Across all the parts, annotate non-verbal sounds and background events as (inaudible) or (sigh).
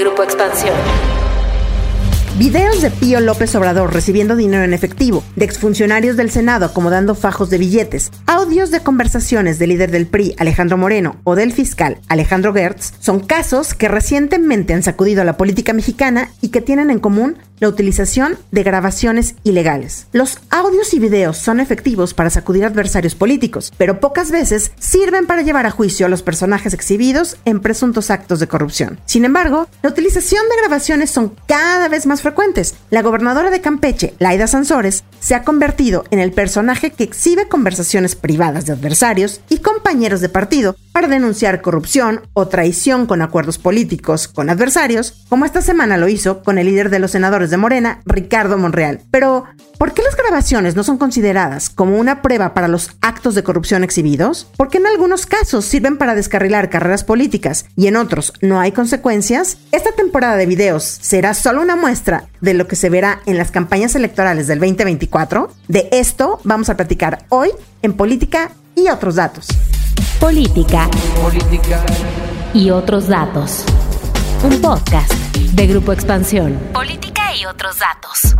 Grupo Expansión. Videos de Pío López Obrador recibiendo dinero en efectivo, de exfuncionarios del Senado acomodando fajos de billetes, audios de conversaciones del líder del PRI, Alejandro Moreno, o del fiscal, Alejandro Gertz, son casos que recientemente han sacudido a la política mexicana y que tienen en común la utilización de grabaciones ilegales. Los audios y videos son efectivos para sacudir adversarios políticos, pero pocas veces sirven para llevar a juicio a los personajes exhibidos en presuntos actos de corrupción. Sin embargo, la utilización de grabaciones son cada vez más. La gobernadora de Campeche, Laida Sansores, se ha convertido en el personaje que exhibe conversaciones privadas de adversarios y compañeros de partido para denunciar corrupción o traición con acuerdos políticos con adversarios, como esta semana lo hizo con el líder de los senadores de Morena, Ricardo Monreal. Pero, ¿por qué las grabaciones no son consideradas como una prueba para los actos de corrupción exhibidos? Porque en algunos casos sirven para descarrilar carreras políticas y en otros no hay consecuencias? Esta temporada de videos será solo una muestra de lo que se verá en las campañas electorales del 2024. De esto vamos a platicar hoy en Política y otros datos. Política. Política. Y otros datos. Un podcast de Grupo Expansión. Política y otros datos.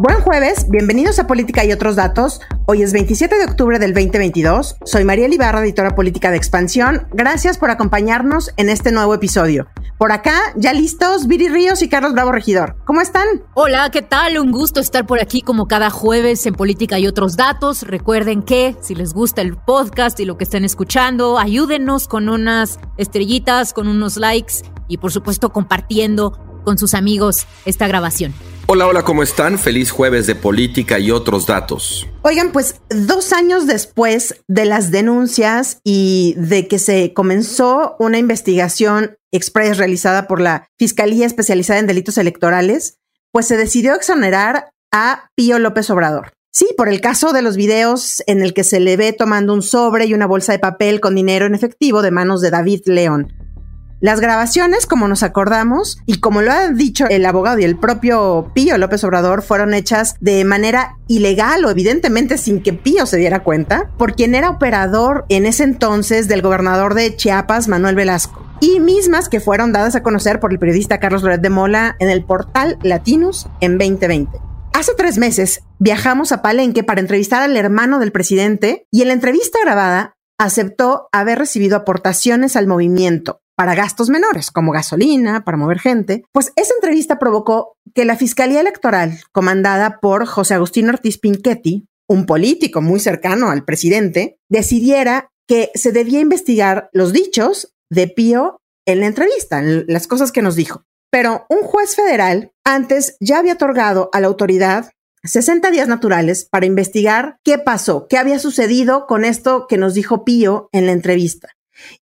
Buen jueves, bienvenidos a Política y otros datos. Hoy es 27 de octubre del 2022. Soy María Libarra, editora política de Expansión. Gracias por acompañarnos en este nuevo episodio. Por acá, ya listos, Viri Ríos y Carlos Bravo Regidor. ¿Cómo están? Hola, ¿qué tal? Un gusto estar por aquí como cada jueves en Política y otros datos. Recuerden que si les gusta el podcast y lo que estén escuchando, ayúdenos con unas estrellitas, con unos likes y por supuesto compartiendo con sus amigos esta grabación. Hola, hola, ¿cómo están? Feliz jueves de política y otros datos. Oigan, pues dos años después de las denuncias y de que se comenzó una investigación express realizada por la Fiscalía Especializada en Delitos Electorales, pues se decidió exonerar a Pío López Obrador. Sí, por el caso de los videos en el que se le ve tomando un sobre y una bolsa de papel con dinero en efectivo de manos de David León. Las grabaciones, como nos acordamos, y como lo ha dicho el abogado y el propio Pío López Obrador, fueron hechas de manera ilegal o evidentemente sin que Pío se diera cuenta, por quien era operador en ese entonces del gobernador de Chiapas, Manuel Velasco y mismas que fueron dadas a conocer por el periodista Carlos Loret de Mola en el portal Latinus en 2020. Hace tres meses viajamos a Palenque para entrevistar al hermano del presidente y en la entrevista grabada aceptó haber recibido aportaciones al movimiento para gastos menores, como gasolina, para mover gente, pues esa entrevista provocó que la Fiscalía Electoral, comandada por José Agustín Ortiz Pinchetti, un político muy cercano al presidente, decidiera que se debía investigar los dichos de Pío en la entrevista, las cosas que nos dijo. Pero un juez federal antes ya había otorgado a la autoridad 60 días naturales para investigar qué pasó, qué había sucedido con esto que nos dijo Pío en la entrevista.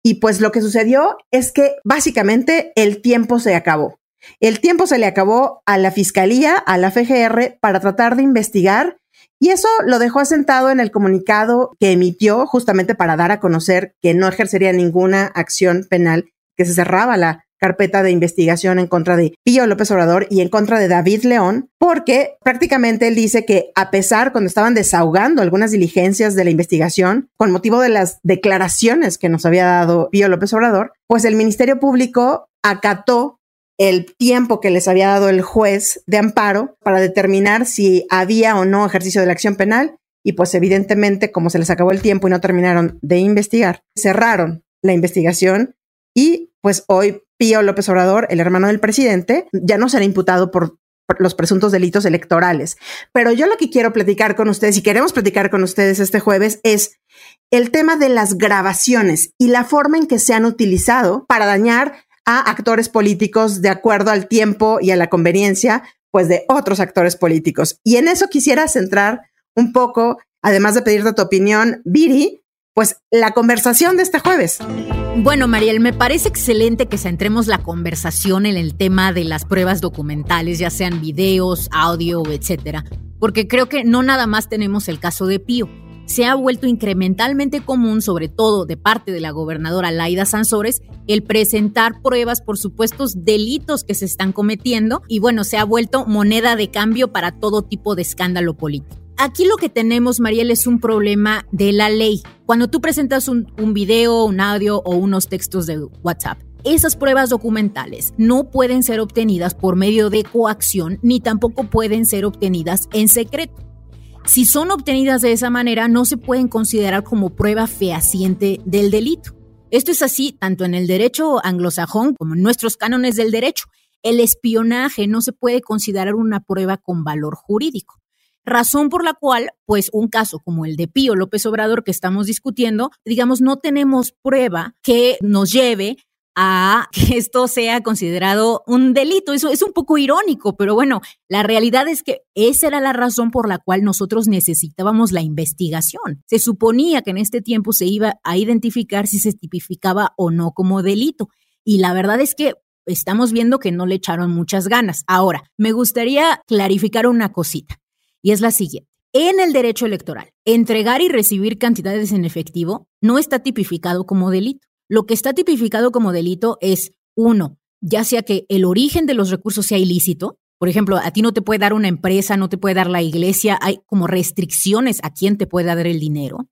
Y pues lo que sucedió es que básicamente el tiempo se acabó. El tiempo se le acabó a la fiscalía, a la FGR, para tratar de investigar y eso lo dejó asentado en el comunicado que emitió justamente para dar a conocer que no ejercería ninguna acción penal, que se cerraba la carpeta de investigación en contra de Pío López Obrador y en contra de David León, porque prácticamente él dice que a pesar cuando estaban desahogando algunas diligencias de la investigación con motivo de las declaraciones que nos había dado Pío López Obrador, pues el Ministerio Público acató el tiempo que les había dado el juez de amparo para determinar si había o no ejercicio de la acción penal y pues evidentemente como se les acabó el tiempo y no terminaron de investigar, cerraron la investigación y pues hoy Pío López Obrador, el hermano del presidente, ya no será imputado por, los presuntos delitos electorales. Pero yo lo que quiero platicar con ustedes y queremos platicar con ustedes este jueves es el tema de las grabaciones y la forma en que se han utilizado para dañar a actores políticos de acuerdo al tiempo y a la conveniencia pues de otros actores políticos. Y en eso quisiera centrar un poco, además de pedirte tu opinión, Viri, pues la conversación de este jueves. Bueno, Mariel, me parece excelente que centremos la conversación en el tema de las pruebas documentales, ya sean videos, audio, etcétera, porque creo que no nada más tenemos el caso de Pío. Se ha vuelto incrementalmente común, sobre todo de parte de la gobernadora Laida Sansores, el presentar pruebas por supuestos delitos que se están cometiendo y bueno, se ha vuelto moneda de cambio para todo tipo de escándalo político. Aquí lo que tenemos, Mariel, es un problema de la ley. Cuando tú presentas un, video, un audio o unos textos de WhatsApp, esas pruebas documentales no pueden ser obtenidas por medio de coacción ni tampoco pueden ser obtenidas en secreto. Si son obtenidas de esa manera, no se pueden considerar como prueba fehaciente del delito. Esto es así tanto en el derecho anglosajón como en nuestros cánones del derecho. El espionaje no se puede considerar una prueba con valor jurídico. Razón por la cual, pues un caso como el de Pío López Obrador que estamos discutiendo, digamos, no tenemos prueba que nos lleve a (laughs) que esto sea considerado un delito. Eso es un poco irónico, pero bueno, la realidad es que esa era la razón por la cual nosotros necesitábamos la investigación. Se suponía que en este tiempo se iba a identificar si se tipificaba o no como delito. Y la verdad es que estamos viendo que no le echaron muchas ganas. Ahora, me gustaría clarificar una cosita, y es la siguiente. En el derecho electoral, entregar y recibir cantidades en efectivo no está tipificado como delito. Lo que está tipificado como delito es, uno, ya sea que el origen de los recursos sea ilícito, por ejemplo, a ti no te puede dar una empresa, no te puede dar la iglesia, hay como restricciones a quién te puede dar el dinero.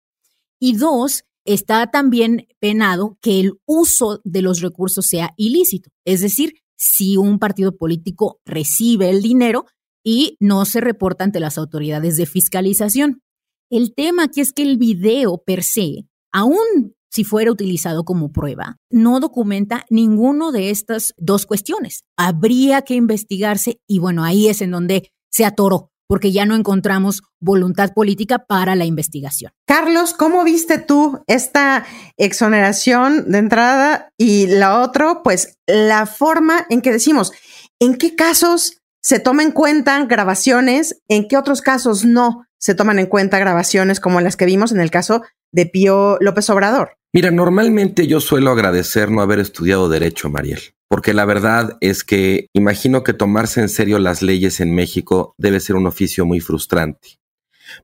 Y dos, está también penado que el uso de los recursos sea ilícito, es decir, si un partido político recibe el dinero y no se reporta ante las autoridades de fiscalización. El tema aquí es que el video per se, aún si fuera utilizado como prueba, no documenta ninguno de estas dos cuestiones. Habría que investigarse y bueno, ahí es en donde se atoró porque ya no encontramos voluntad política para la investigación. Carlos, ¿cómo viste tú esta exoneración de entrada y la otra, pues la forma en que decimos, en qué casos se toman en cuenta grabaciones, en qué otros casos no se toman en cuenta grabaciones como las que vimos en el caso de Pío López Obrador? Mira, normalmente yo suelo agradecer no haber estudiado derecho, Mariel, porque la verdad es que imagino que tomarse en serio las leyes en México debe ser un oficio muy frustrante.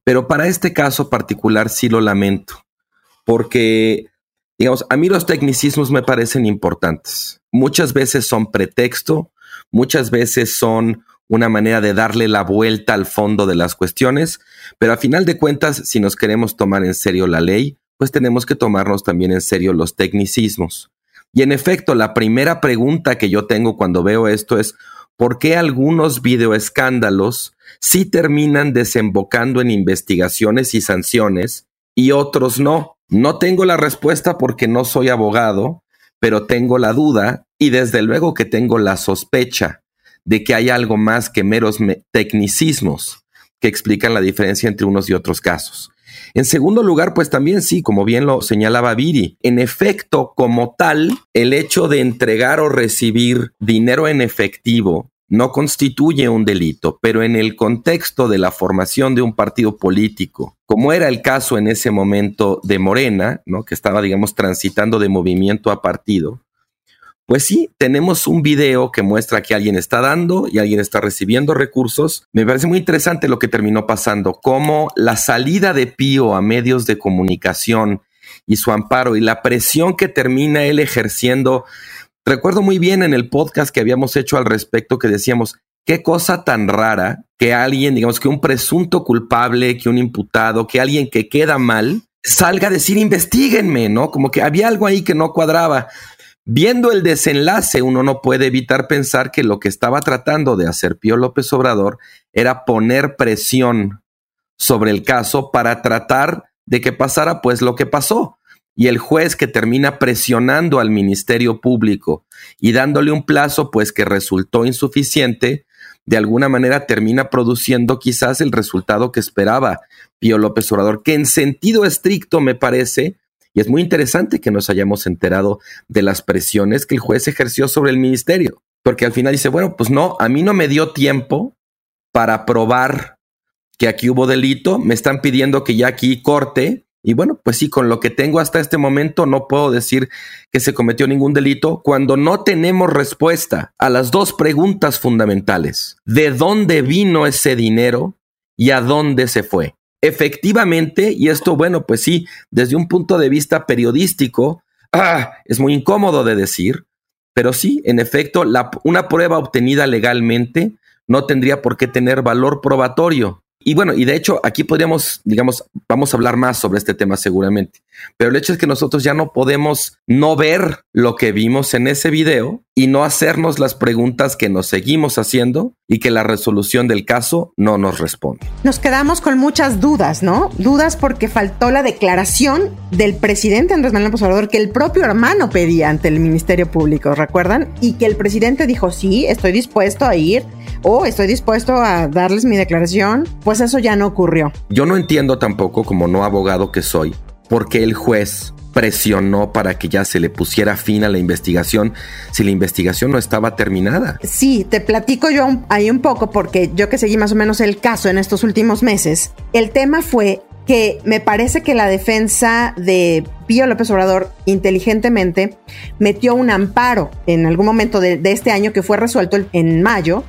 Pero para este caso particular sí lo lamento, porque, digamos, a mí los tecnicismos me parecen importantes. Muchas veces son pretexto, muchas veces son una manera de darle la vuelta al fondo de las cuestiones, pero a final de cuentas, si nos queremos tomar en serio la ley, pues tenemos que tomarnos también en serio los tecnicismos. Y en efecto, la primera pregunta que yo tengo cuando veo esto es, ¿por qué algunos videoescándalos sí terminan desembocando en investigaciones y sanciones y otros no? No tengo la respuesta porque no soy abogado, pero tengo la duda y desde luego que tengo la sospecha de que hay algo más que meros tecnicismos que explican la diferencia entre unos y otros casos. En segundo lugar, pues también sí, como bien lo señalaba Viri, en efecto, como tal, el hecho de entregar o recibir dinero en efectivo no constituye un delito, pero en el contexto de la formación de un partido político, como era el caso en ese momento de Morena, ¿no? que estaba, digamos, transitando de movimiento a partido, pues sí, tenemos un video que muestra que alguien está dando y alguien está recibiendo recursos. Me parece muy interesante lo que terminó pasando, cómo la salida de Pío a medios de comunicación y su amparo y la presión que termina él ejerciendo. Recuerdo muy bien en el podcast que habíamos hecho al respecto que decíamos, qué cosa tan rara que alguien, digamos que un presunto culpable, que un imputado, que alguien que queda mal, salga a decir, investiguenme, ¿no? Como que había algo ahí que no cuadraba. Viendo el desenlace, uno no puede evitar pensar que lo que estaba tratando de hacer Pío López Obrador era poner presión sobre el caso para tratar de que pasara pues lo que pasó. Y el juez que termina presionando al Ministerio Público y dándole un plazo pues que resultó insuficiente, de alguna manera termina produciendo quizás el resultado que esperaba Pío López Obrador, que en sentido estricto me parece y es muy interesante que nos hayamos enterado de las presiones que el juez ejerció sobre el ministerio, porque al final dice, bueno, pues no, a mí no me dio tiempo para probar que aquí hubo delito, me están pidiendo que ya aquí corte, y bueno, pues sí, con lo que tengo hasta este momento no puedo decir que se cometió ningún delito cuando no tenemos respuesta a las dos preguntas fundamentales. ¿De dónde vino ese dinero y a dónde se fue? Efectivamente, y esto, bueno, pues sí, desde un punto de vista periodístico, ah, es muy incómodo de decir, pero sí, en efecto, la, una prueba obtenida legalmente no tendría por qué tener valor probatorio. Y bueno, y de hecho aquí podríamos, digamos, vamos a hablar más sobre este tema seguramente, pero el hecho es que nosotros ya no podemos no ver lo que vimos en ese video y no hacernos las preguntas que nos seguimos haciendo y que la resolución del caso no nos responde. Nos quedamos con muchas dudas, ¿no? Dudas porque faltó la declaración del presidente Andrés Manuel López que el propio hermano pedía ante el Ministerio Público, ¿recuerdan? Y que el presidente dijo, sí, estoy dispuesto a ir o estoy dispuesto a darles mi declaración, pues eso ya no ocurrió. Yo no entiendo tampoco, como no abogado que soy, por qué el juez presionó para que ya se le pusiera fin a la investigación si la investigación no estaba terminada. Sí, te platico yo ahí un poco porque yo que seguí más o menos el caso en estos últimos meses, el tema fue que me parece que la defensa de Pío López Obrador inteligentemente metió un amparo en algún momento de, de este año que fue resuelto en mayo,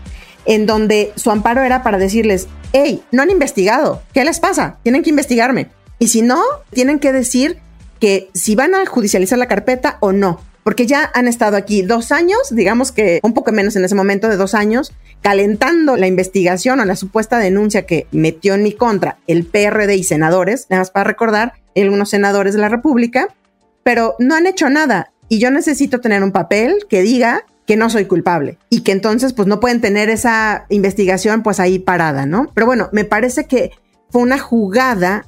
en donde su amparo era para decirles, hey, no han investigado, ¿qué les pasa? Tienen que investigarme. Y si no, tienen que decir que si van a judicializar la carpeta o no, porque ya han estado aquí dos años, digamos que un poco menos en ese momento de dos años, calentando la investigación o la supuesta denuncia que metió en mi contra el PRD y senadores, nada más para recordar, algunos senadores de la República, pero no han hecho nada. Y yo necesito tener un papel que diga que no soy culpable y que entonces pues no pueden tener esa investigación pues ahí parada, ¿no? Pero bueno, me parece que fue una jugada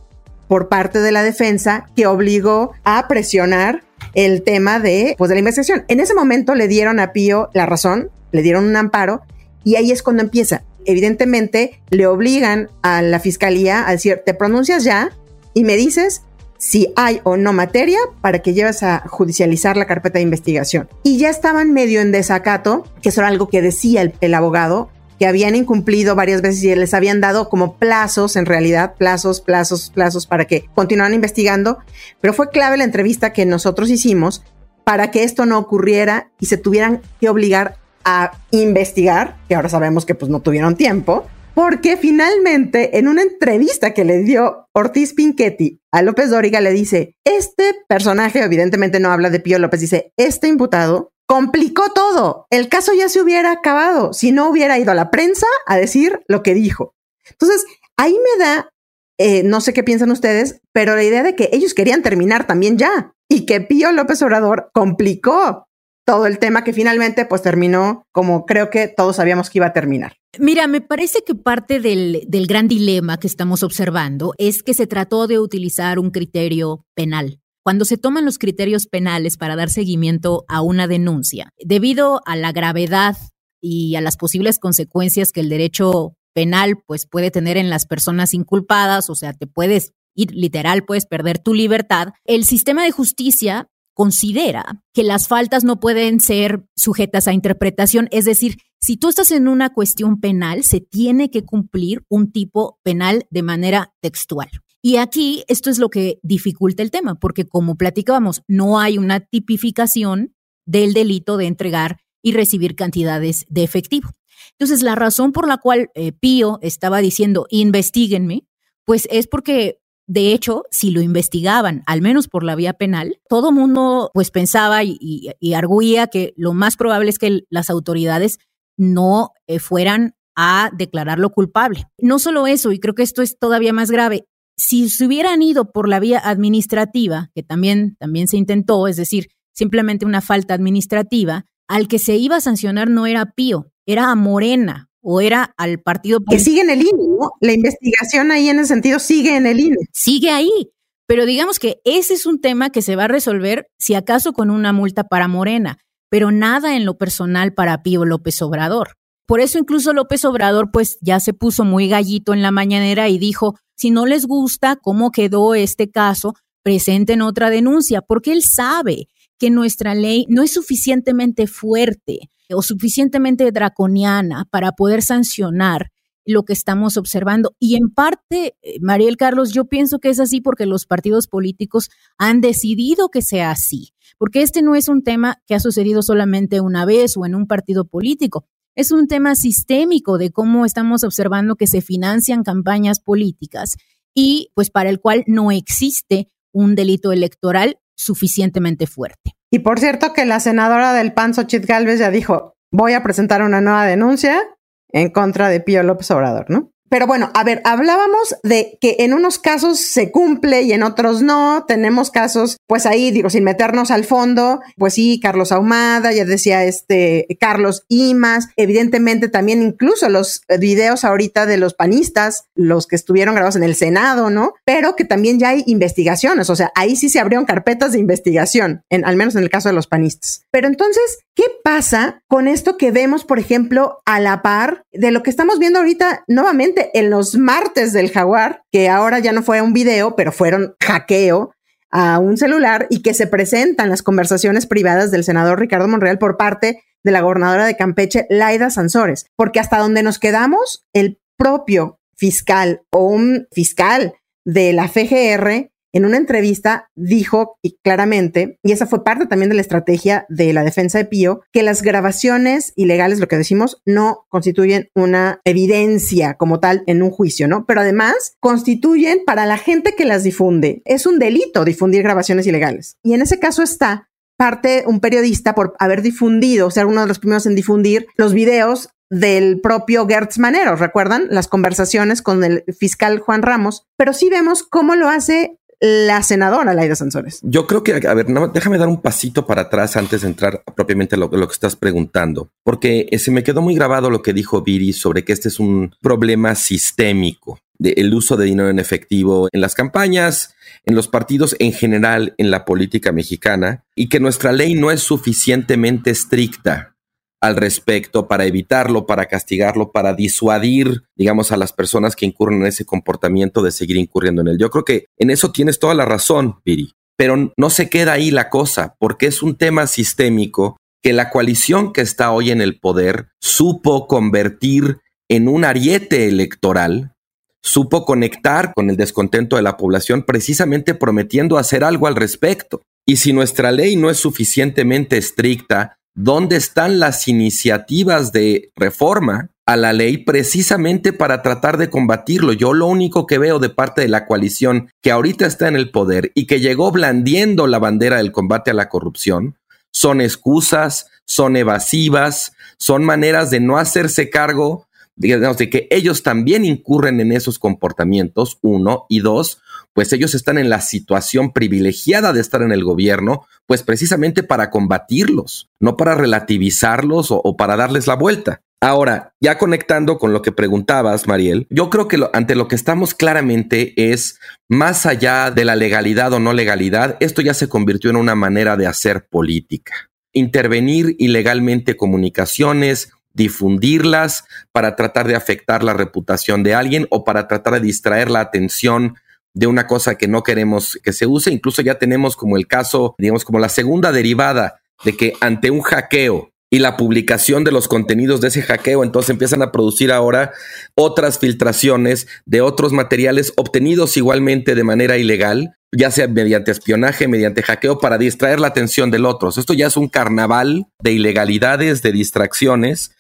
por parte de la defensa que obligó a presionar el tema de, pues, de la investigación. En ese momento le dieron a Pío la razón, le dieron un amparo y ahí es cuando empieza. Evidentemente le obligan a la fiscalía a decir, te pronuncias ya y me dices si hay o no materia para que lleves a judicializar la carpeta de investigación. Y ya estaban medio en desacato, que eso era algo que decía el, abogado, que habían incumplido varias veces y les habían dado como plazos, en realidad, plazos, plazos, plazos para que continuaran investigando. Pero fue clave la entrevista que nosotros hicimos para que esto no ocurriera y se tuvieran que obligar a investigar, que ahora sabemos que pues no tuvieron tiempo, porque finalmente en una entrevista que le dio Ortiz Pinchetti a López Dóriga le dice, este personaje evidentemente no habla de Pío López, dice, este imputado complicó todo. El caso ya se hubiera acabado si no hubiera ido a la prensa a decir lo que dijo. Entonces, ahí me da, eh, no sé qué piensan ustedes, pero la idea de que ellos querían terminar también ya y que Pío López Obrador complicó todo el tema que finalmente pues terminó como creo que todos sabíamos que iba a terminar. Mira, me parece que parte del, del gran dilema que estamos observando es que se trató de utilizar un criterio penal cuando se toman los criterios penales para dar seguimiento a una denuncia, debido a la gravedad y a las posibles consecuencias que el derecho penal pues puede tener en las personas inculpadas, o sea, te puedes ir literal, puedes perder tu libertad, el sistema de justicia considera que las faltas no pueden ser sujetas a interpretación, es decir, si tú estás en una cuestión penal, se tiene que cumplir un tipo penal de manera textual. Y aquí esto es lo que dificulta el tema, porque como platicábamos, no hay una tipificación del delito de entregar y recibir cantidades de efectivo. Entonces, la razón por la cual eh, Pío estaba diciendo investiguenme, pues es porque de hecho, si lo investigaban, al menos por la vía penal, todo mundo pues pensaba y, y, arguía que lo más probable es que las autoridades no eh, fueran a declararlo culpable. No solo eso, y creo que esto es todavía más grave, si se hubieran ido por la vía administrativa, que también, también se intentó, es decir, simplemente una falta administrativa, al que se iba a sancionar no era Pío, era a Morena o era al partido que sigue en el INE, ¿no? La investigación ahí en ese sentido sigue en el INE. Sigue ahí, pero digamos que ese es un tema que se va a resolver si acaso con una multa para Morena, pero nada en lo personal para Pío López Obrador. Por eso incluso López Obrador pues ya se puso muy gallito en la mañanera y dijo, si no les gusta cómo quedó este caso, presenten otra denuncia, porque él sabe que nuestra ley no es suficientemente fuerte o suficientemente draconiana para poder sancionar lo que estamos observando. Y en parte, eh, Mariel Carlos, yo pienso que es así porque los partidos políticos han decidido que sea así, porque este no es un tema que ha sucedido solamente una vez o en un partido político es un tema sistémico de cómo estamos observando que se financian campañas políticas y pues para el cual no existe un delito electoral suficientemente fuerte. Y por cierto que la senadora del PAN, Xochitl Galvez, ya dijo, voy a presentar una nueva denuncia en contra de Pío López Obrador, ¿no? Pero bueno, a ver, hablábamos de que en unos casos se cumple y en otros no. Tenemos casos, pues ahí, digo, sin meternos al fondo, pues sí, Carlos Ahumada, ya decía este Carlos Imas, evidentemente también incluso los videos ahorita de los panistas, los que estuvieron grabados en el Senado, ¿no? Pero que también ya hay investigaciones, o sea, ahí sí se abrieron carpetas de investigación, en, al menos en el caso de los panistas. Pero entonces, ¿qué pasa con esto que vemos, por ejemplo, a la par de lo que estamos viendo ahorita nuevamente? en los martes del jaguar, que ahora ya no fue un video, pero fueron hackeo a un celular y que se presentan las conversaciones privadas del senador Ricardo Monreal por parte de la gobernadora de Campeche, Laida Sansores, porque hasta donde nos quedamos, el propio fiscal o un fiscal de la FGR en una entrevista dijo claramente, y esa fue parte también de la estrategia de la defensa de Pío, que las grabaciones ilegales, lo que decimos, no constituyen una evidencia como tal en un juicio, ¿no? Pero además constituyen para la gente que las difunde. Es un delito difundir grabaciones ilegales. Y en ese caso está parte un periodista por haber difundido, ser uno de los primeros en difundir los videos del propio Gertz Manero, ¿recuerdan? Las conversaciones con el fiscal Juan Ramos, pero sí vemos cómo lo hace la senadora Laida Sansores. Yo creo que, a ver, déjame dar un pasito para atrás antes de entrar propiamente a lo, que estás preguntando, porque eh, se me quedó muy grabado lo que dijo Viri sobre que este es un problema sistémico del uso de dinero en efectivo en las campañas, en los partidos en general, en la política mexicana, y que nuestra ley no es suficientemente estricta al respecto para evitarlo, para castigarlo, para disuadir, digamos, a las personas que incurren en ese comportamiento de seguir incurriendo en él. Yo creo que en eso tienes toda la razón, Viri, pero no se queda ahí la cosa, porque es un tema sistémico que la coalición que está hoy en el poder supo convertir en un ariete electoral, supo conectar con el descontento de la población precisamente prometiendo hacer algo al respecto. Y si nuestra ley no es suficientemente estricta, ¿Dónde están las iniciativas de reforma a la ley precisamente para tratar de combatirlo? Yo lo único que veo de parte de la coalición que ahorita está en el poder y que llegó blandiendo la bandera del combate a la corrupción son excusas, son evasivas, son maneras de no hacerse cargo digamos, de que ellos también incurren en esos comportamientos, uno, y dos, pues ellos están en la situación privilegiada de estar en el gobierno, pues precisamente para combatirlos, no para relativizarlos o, para darles la vuelta. Ahora, ya conectando con lo que preguntabas, Mariel, yo creo que ante lo que estamos claramente es, más allá de la legalidad o no legalidad, esto ya se convirtió en una manera de hacer política. Intervenir ilegalmente comunicaciones, difundirlas para tratar de afectar la reputación de alguien o para tratar de distraer la atención de una cosa que no queremos que se use. Incluso ya tenemos como el caso, digamos, como la segunda derivada de que ante un hackeo y la publicación de los contenidos de ese hackeo, entonces empiezan a producir ahora otras filtraciones de otros materiales obtenidos igualmente de manera ilegal, ya sea mediante espionaje, mediante hackeo, para distraer la atención del otro. Esto ya es un carnaval de ilegalidades, de distracciones,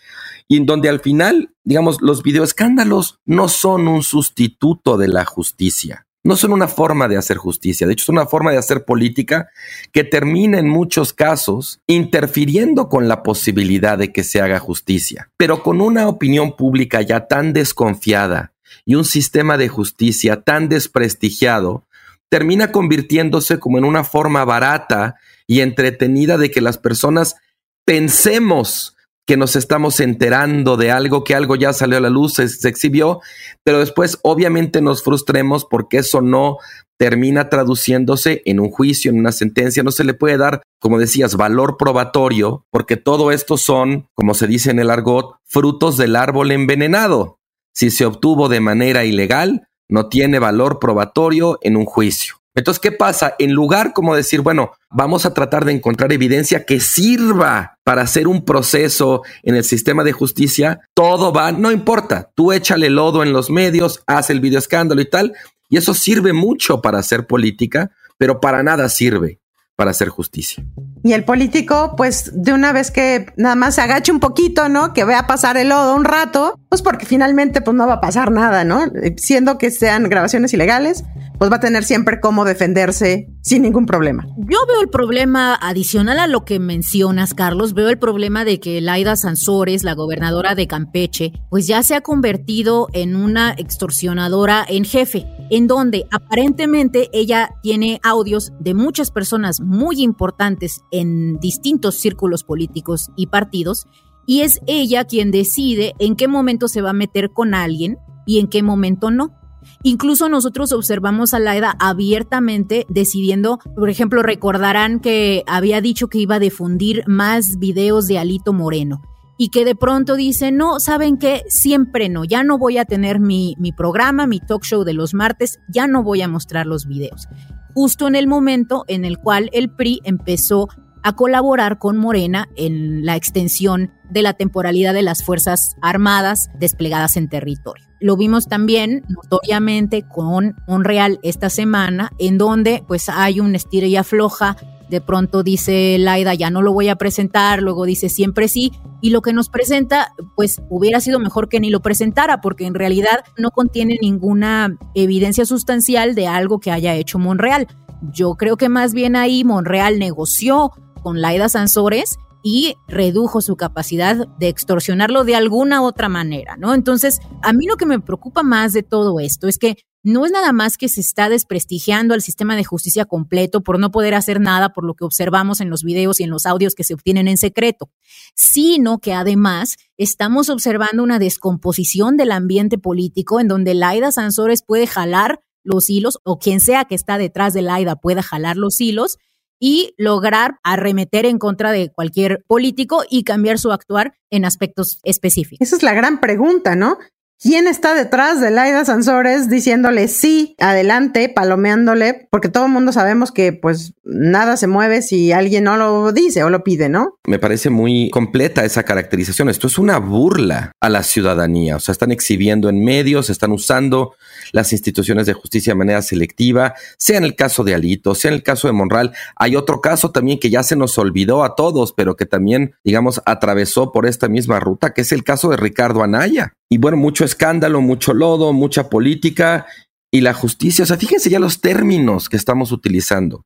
y en donde al final, digamos, los videoescándalos no son un sustituto de la justicia no son una forma de hacer justicia, de hecho es una forma de hacer política que termina en muchos casos interfiriendo con la posibilidad de que se haga justicia, pero con una opinión pública ya tan desconfiada y un sistema de justicia tan desprestigiado, termina convirtiéndose como en una forma barata y entretenida de que las personas pensemos que nos estamos enterando de algo, que algo ya salió a la luz, se, exhibió, pero después obviamente nos frustremos porque eso no termina traduciéndose en un juicio, en una sentencia, no se le puede dar, como decías, valor probatorio, porque todo esto son, como se dice en el argot, frutos del árbol envenenado. Si se obtuvo de manera ilegal, no tiene valor probatorio en un juicio. Entonces, ¿qué pasa? En lugar como decir, bueno, vamos a tratar de encontrar evidencia que sirva para hacer un proceso en el sistema de justicia, todo va, no importa, tú échale lodo en los medios, haz el video escándalo y tal, y eso sirve mucho para hacer política, pero para nada sirve para hacer justicia. Y el político, pues de una vez que nada más se agache un poquito, ¿no? Que vea pasar el lodo un rato, Pues porque finalmente pues no va a pasar nada, ¿no? Siendo que sean grabaciones ilegales, pues va a tener siempre cómo defenderse sin ningún problema. Yo veo el problema adicional a lo que mencionas, Carlos, veo el problema de que Laida Sansores, la gobernadora de Campeche, pues ya se ha convertido en una extorsionadora en jefe, en donde aparentemente ella tiene audios de muchas personas muy importantes en distintos círculos políticos y partidos, y es ella quien decide en qué momento se va a meter con alguien y en qué momento no. Incluso nosotros observamos a Laida abiertamente decidiendo, por ejemplo, recordarán que había dicho que iba a difundir más videos de Alito Moreno y que de pronto dice, no, ¿saben qué? Siempre no, ya no voy a tener mi, mi programa, mi talk show de los martes, ya no voy a mostrar los videos. Justo en el momento en el cual el PRI empezó a colaborar con Morena en la extensión de la temporalidad de las Fuerzas Armadas desplegadas en territorio. Lo vimos también notoriamente con Monreal esta semana, en donde pues hay un estira y afloja. De pronto dice Laida, ya no lo voy a presentar, luego dice siempre sí, y lo que nos presenta, pues hubiera sido mejor que ni lo presentara, porque en realidad no contiene ninguna evidencia sustancial de algo que haya hecho Monreal. Yo creo que más bien ahí Monreal negoció con Laida Sansores y redujo su capacidad de extorsionarlo de alguna otra manera, ¿no? Entonces, a mí lo que me preocupa más de todo esto es que no es nada más que se está desprestigiando al sistema de justicia completo por no poder hacer nada por lo que observamos en los videos y en los audios que se obtienen en secreto, sino que además estamos observando una descomposición del ambiente político en donde Laida Sansores puede jalar los hilos o quien sea que está detrás de Laida pueda jalar los hilos y lograr arremeter en contra de cualquier político y cambiar su actuar en aspectos específicos. Esa es la gran pregunta, ¿no? ¿Quién está detrás de Laida Sansores diciéndole sí, adelante, palomeándole? Porque todo el mundo sabemos que pues nada se mueve si alguien no lo dice o lo pide, ¿no? Me parece muy completa esa caracterización. Esto es una burla a la ciudadanía. O sea, están exhibiendo en medios, están usando las instituciones de justicia de manera selectiva, sea en el caso de Alito, sea en el caso de Monral. Hay otro caso también que ya se nos olvidó a todos, pero que también, digamos, atravesó por esta misma ruta, que es el caso de Ricardo Anaya. Y bueno, mucho escándalo, mucho lodo, mucha política y la justicia. O sea, fíjense ya los términos que estamos utilizando.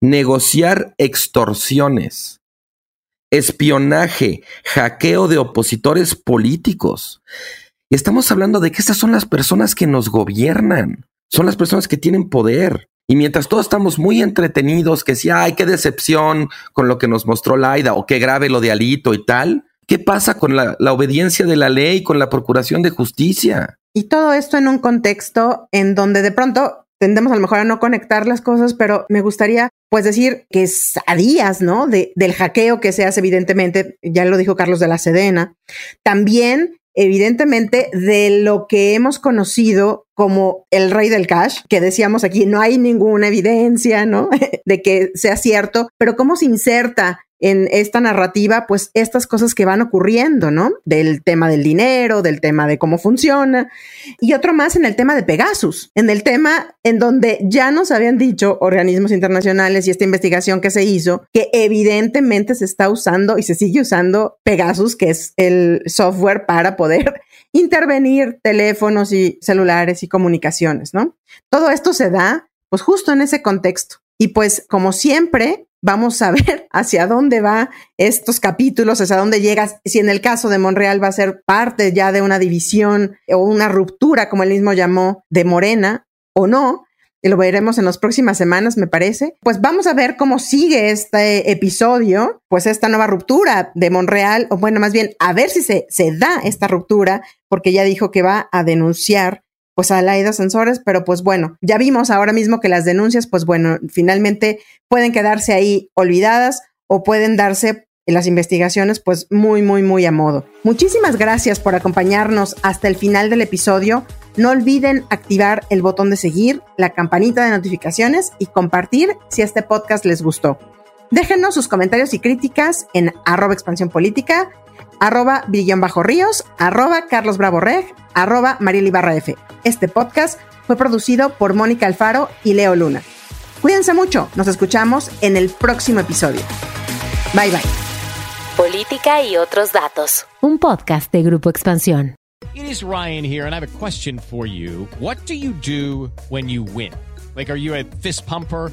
Negociar extorsiones, espionaje, hackeo de opositores políticos. Y estamos hablando de que estas son las personas que nos gobiernan, son las personas que tienen poder. Y mientras todos estamos muy entretenidos, que si, ay, qué decepción con lo que nos mostró Laida, o qué grave lo de Alito y tal, ¿Qué pasa con la, obediencia de la ley, con la procuración de justicia? Y todo esto en un contexto en donde de pronto tendemos a lo mejor a no conectar las cosas, pero me gustaría pues decir que es a días, ¿no? De, del hackeo que se hace evidentemente, ya lo dijo Carlos de la Sedena, también evidentemente de lo que hemos conocido como el rey del cash, que decíamos aquí, no hay ninguna evidencia, ¿no? (laughs) de que sea cierto, pero cómo se inserta en esta narrativa, pues estas cosas que van ocurriendo, ¿no? Del tema del dinero, del tema de cómo funciona, y otro más en el tema de Pegasus, en el tema en donde ya nos habían dicho organismos internacionales y esta investigación que se hizo, que evidentemente se está usando y se sigue usando Pegasus, que es el software para poder (laughs) intervenir teléfonos y celulares y comunicaciones, ¿no? Todo esto se da, pues justo en ese contexto. Y pues, como siempre, vamos a ver (laughs) hacia dónde va estos capítulos, hacia dónde llegas, si en el caso de Monreal va a ser parte ya de una división o una ruptura, como él mismo llamó, de Morena o no. Y lo veremos en las próximas semanas, me parece. Pues vamos a ver cómo sigue este episodio, pues esta nueva ruptura de Monreal, o bueno, más bien, a ver si se, se da esta ruptura, porque ya dijo que va a denunciar pues a Laida Sensores, pero pues bueno, ya vimos ahora mismo que las denuncias, pues bueno, finalmente pueden quedarse ahí olvidadas o pueden darse las investigaciones pues muy, muy, muy a modo. Muchísimas gracias por acompañarnos hasta el final del episodio. No olviden activar el botón de seguir, la campanita de notificaciones y compartir si este podcast les gustó. Déjenos sus comentarios y críticas en arroba expansión política, arroba bajo ríos, arroba carlos bravo reg, arroba mariel F. Este podcast fue producido por Mónica Alfaro y Leo Luna. Cuídense mucho, nos escuchamos en el próximo episodio. Bye bye. Política y otros datos. Un podcast de Grupo Expansión. is Ryan here, and I have a question for you. What do you do when you win? Like, are you a fist pumper?